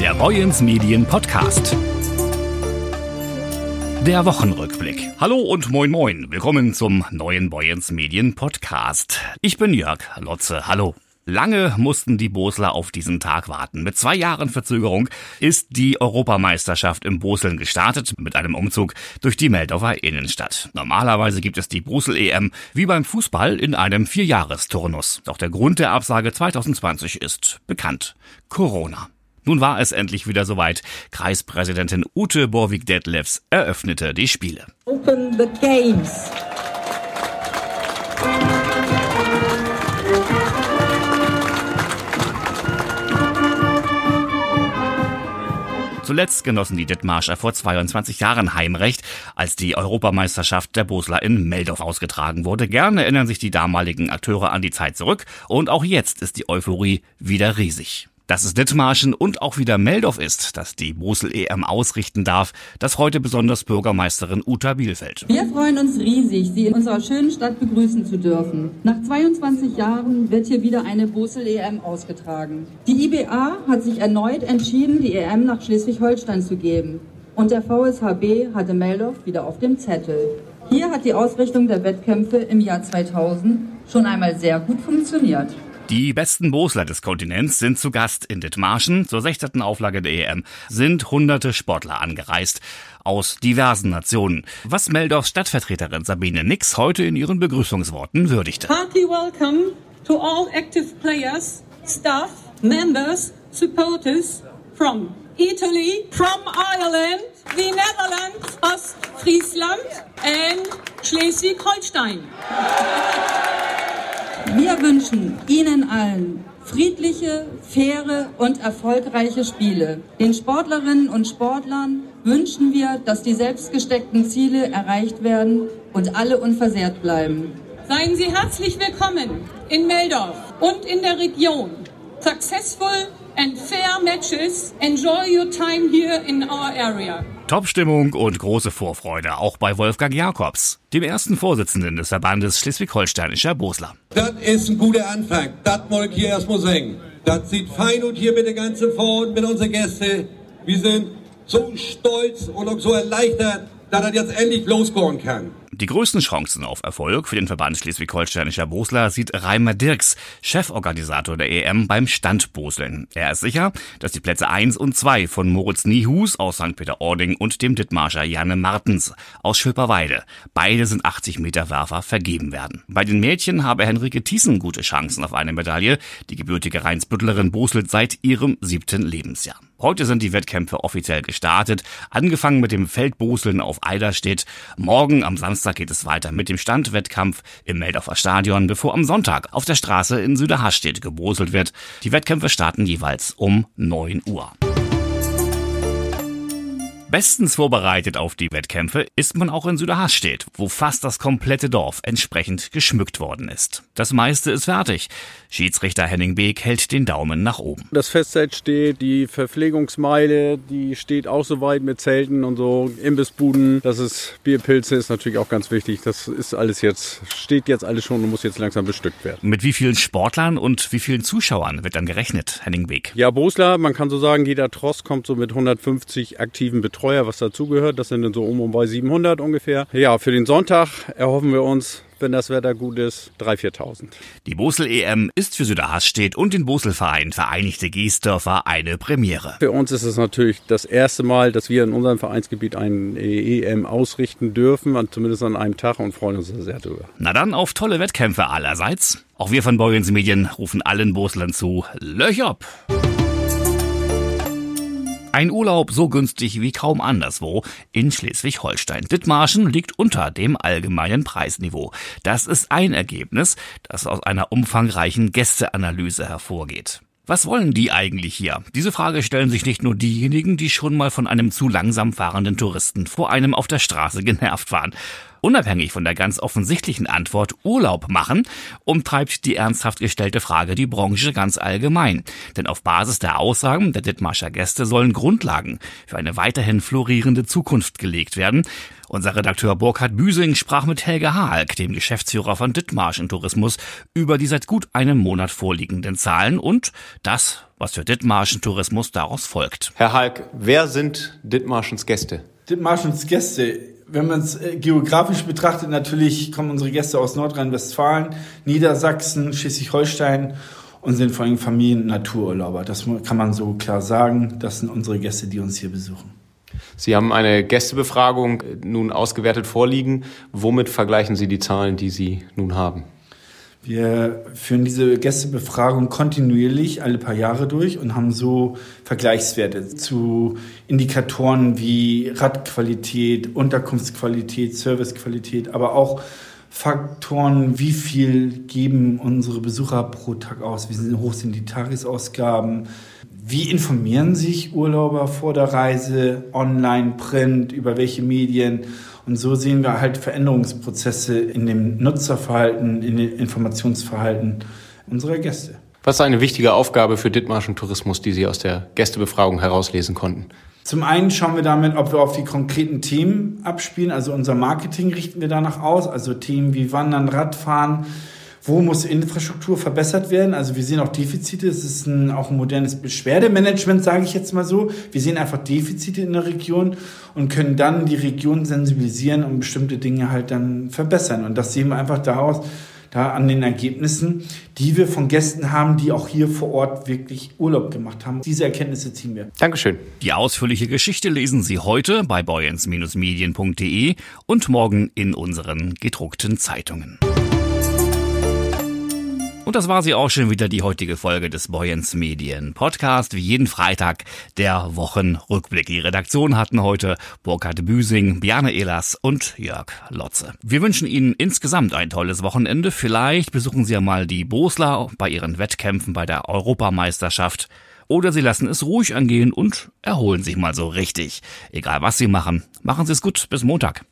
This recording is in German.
Der Boyens Medien Podcast. Der Wochenrückblick. Hallo und moin moin. Willkommen zum neuen Boyens Medien Podcast. Ich bin Jörg Lotze. Hallo. Lange mussten die Bosler auf diesen Tag warten. Mit zwei Jahren Verzögerung ist die Europameisterschaft im Boseln gestartet mit einem Umzug durch die Meldorfer Innenstadt. Normalerweise gibt es die Brusel-EM wie beim Fußball in einem Vierjahresturnus. Doch der Grund der Absage 2020 ist bekannt. Corona. Nun war es endlich wieder soweit. Kreispräsidentin Ute Borwig-Detlefs eröffnete die Spiele. Open the games. Zuletzt genossen die Dithmarscher vor 22 Jahren Heimrecht, als die Europameisterschaft der Bosler in Meldorf ausgetragen wurde. Gerne erinnern sich die damaligen Akteure an die Zeit zurück und auch jetzt ist die Euphorie wieder riesig. Dass es Dithmarschen und auch wieder Meldorf ist, das die Brusel-EM ausrichten darf, das heute besonders Bürgermeisterin Uta Bielfeld. Wir freuen uns riesig, Sie in unserer schönen Stadt begrüßen zu dürfen. Nach 22 Jahren wird hier wieder eine Brusel-EM ausgetragen. Die IBA hat sich erneut entschieden, die EM nach Schleswig-Holstein zu geben. Und der VSHB hatte Meldorf wieder auf dem Zettel. Hier hat die Ausrichtung der Wettkämpfe im Jahr 2000 schon einmal sehr gut funktioniert. Die besten Bosler des Kontinents sind zu Gast in Dithmarschen. Zur 16. Auflage der EM sind hunderte Sportler angereist aus diversen Nationen, was Meldorfs Stadtvertreterin Sabine Nix heute in ihren Begrüßungsworten würdigte. Heartily welcome to all active players, staff, members, supporters from Italy, from Ireland, the Netherlands, Ostfriesland and Schleswig-Holstein. Wir wünschen Ihnen allen friedliche, faire und erfolgreiche Spiele. Den Sportlerinnen und Sportlern wünschen wir, dass die selbstgesteckten Ziele erreicht werden und alle unversehrt bleiben. Seien Sie herzlich willkommen in Meldorf und in der Region. Successful and fair matches. Enjoy your time here in our area. Top-Stimmung und große Vorfreude auch bei Wolfgang Jakobs, dem ersten Vorsitzenden des Verbandes Schleswig-Holsteinischer Bosler. Das ist ein guter Anfang. Das wollte ich hier erstmal sagen. Das sieht fein und hier mit der ganzen Vor- und mit unseren Gästen. Wir sind so stolz und auch so erleichtert, dass das jetzt endlich losgehen kann. Die größten Chancen auf Erfolg für den Verband Schleswig-Holsteinischer Bosler sieht Reimer Dirks, Cheforganisator der EM beim Standboseln. Er ist sicher, dass die Plätze 1 und 2 von Moritz Niehus aus St. Peter-Ording und dem Dithmarscher Janne Martens aus Schöperweide, beide sind 80 Meter Werfer, vergeben werden. Bei den Mädchen habe Henrike Thiessen gute Chancen auf eine Medaille. Die gebürtige Rheinsbüttlerin boselt seit ihrem siebten Lebensjahr. Heute sind die Wettkämpfe offiziell gestartet, angefangen mit dem Feldboseln auf Eiderstedt. Morgen am Samstag geht es weiter mit dem Standwettkampf im Meldorfer Stadion, bevor am Sonntag auf der Straße in Süderhastedt geboselt wird. Die Wettkämpfe starten jeweils um 9 Uhr. Bestens vorbereitet auf die Wettkämpfe ist man auch in Süderhastedt, wo fast das komplette Dorf entsprechend geschmückt worden ist. Das meiste ist fertig. Schiedsrichter Henning Beek hält den Daumen nach oben. Das Festzelt steht, die Verpflegungsmeile, die steht auch soweit mit Zelten und so, Imbissbuden. Das ist Bierpilze ist natürlich auch ganz wichtig. Das ist alles jetzt, steht jetzt alles schon und muss jetzt langsam bestückt werden. Mit wie vielen Sportlern und wie vielen Zuschauern wird dann gerechnet, Henning Beek? Ja, Bosler, man kann so sagen, jeder Tross kommt so mit 150 aktiven Betreuern was dazugehört. Das sind dann so um und bei 700 ungefähr. Ja, für den Sonntag erhoffen wir uns wenn das Wetter gut ist, 3.000, 4.000. Die Bosel-EM ist für Süderhastedt und den Bosel-Verein Vereinigte Geestdörfer eine Premiere. Für uns ist es natürlich das erste Mal, dass wir in unserem Vereinsgebiet eine EM ausrichten dürfen, zumindest an einem Tag und freuen uns sehr darüber. Na dann auf tolle Wettkämpfe allerseits. Auch wir von Boyens Medien rufen allen Boslern zu, Löcher! Ein Urlaub so günstig wie kaum anderswo in Schleswig-Holstein. Dithmarschen liegt unter dem allgemeinen Preisniveau. Das ist ein Ergebnis, das aus einer umfangreichen Gästeanalyse hervorgeht. Was wollen die eigentlich hier? Diese Frage stellen sich nicht nur diejenigen, die schon mal von einem zu langsam fahrenden Touristen vor einem auf der Straße genervt waren. Unabhängig von der ganz offensichtlichen Antwort Urlaub machen, umtreibt die ernsthaft gestellte Frage die Branche ganz allgemein. Denn auf Basis der Aussagen der Dithmarscher Gäste sollen Grundlagen für eine weiterhin florierende Zukunft gelegt werden. Unser Redakteur Burkhard Büsing sprach mit Helge Haag, dem Geschäftsführer von Dithmarschen Tourismus, über die seit gut einem Monat vorliegenden Zahlen und das, was für Dithmarschen Tourismus daraus folgt. Herr Haag, wer sind Dithmarschens Gäste? Dithmarschens Gäste wenn man es äh, geografisch betrachtet, natürlich kommen unsere Gäste aus Nordrhein-Westfalen, Niedersachsen, Schleswig-Holstein und sind vor allem Familien- und Natururlauber. Das kann man so klar sagen. Das sind unsere Gäste, die uns hier besuchen. Sie haben eine Gästebefragung äh, nun ausgewertet vorliegen. Womit vergleichen Sie die Zahlen, die Sie nun haben? Wir führen diese Gästebefragung kontinuierlich alle paar Jahre durch und haben so Vergleichswerte zu Indikatoren wie Radqualität, Unterkunftsqualität, Servicequalität, aber auch Faktoren, wie viel geben unsere Besucher pro Tag aus, wie hoch sind die Tagesausgaben, wie informieren sich Urlauber vor der Reise, online, print, über welche Medien und so sehen wir halt Veränderungsprozesse in dem Nutzerverhalten, in dem Informationsverhalten unserer Gäste. Was ist eine wichtige Aufgabe für Dithmarschen Tourismus, die Sie aus der Gästebefragung herauslesen konnten? Zum einen schauen wir damit, ob wir auf die konkreten Themen abspielen. Also unser Marketing richten wir danach aus. Also Themen wie Wandern, Radfahren, wo muss Infrastruktur verbessert werden? Also wir sehen auch Defizite. Es ist ein, auch ein modernes Beschwerdemanagement, sage ich jetzt mal so. Wir sehen einfach Defizite in der Region und können dann die Region sensibilisieren und bestimmte Dinge halt dann verbessern. Und das sehen wir einfach daraus, da an den Ergebnissen, die wir von Gästen haben, die auch hier vor Ort wirklich Urlaub gemacht haben. Diese Erkenntnisse ziehen wir. Dankeschön. Die ausführliche Geschichte lesen Sie heute bei boyens-medien.de und morgen in unseren gedruckten Zeitungen. Das war sie auch schon wieder, die heutige Folge des Boyens Medien Podcast. Wie jeden Freitag der Wochenrückblick. Die Redaktion hatten heute Burkhard Büsing, Bjarne Ehlers und Jörg Lotze. Wir wünschen Ihnen insgesamt ein tolles Wochenende. Vielleicht besuchen Sie ja mal die Bosler bei ihren Wettkämpfen bei der Europameisterschaft. Oder Sie lassen es ruhig angehen und erholen sich mal so richtig. Egal was Sie machen, machen Sie es gut. Bis Montag.